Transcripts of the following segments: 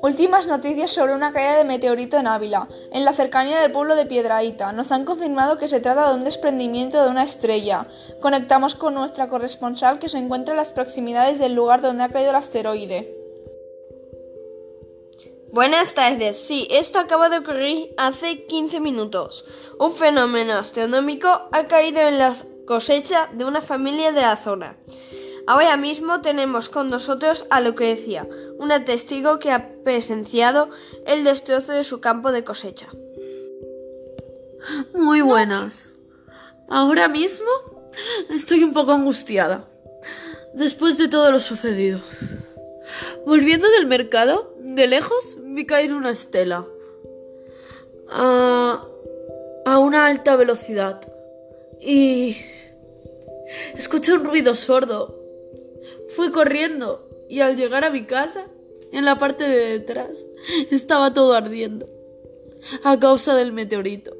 Últimas noticias sobre una caída de meteorito en Ávila, en la cercanía del pueblo de Piedraíta. Nos han confirmado que se trata de un desprendimiento de una estrella. Conectamos con nuestra corresponsal que se encuentra en las proximidades del lugar donde ha caído el asteroide. Buenas tardes. Sí, esto acaba de ocurrir hace 15 minutos. Un fenómeno astronómico ha caído en la cosecha de una familia de la zona. Ahora mismo tenemos con nosotros a Lucrecia, una testigo que ha presenciado el destrozo de su campo de cosecha. Muy buenas. Ahora mismo estoy un poco angustiada, después de todo lo sucedido. Volviendo del mercado, de lejos vi caer una estela a, a una alta velocidad y escuché un ruido sordo Fui corriendo y al llegar a mi casa, en la parte de detrás, estaba todo ardiendo a causa del meteorito.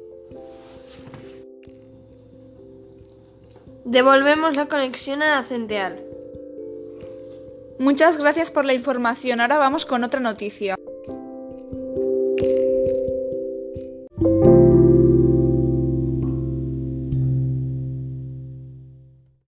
Devolvemos la conexión a la central. Muchas gracias por la información. Ahora vamos con otra noticia.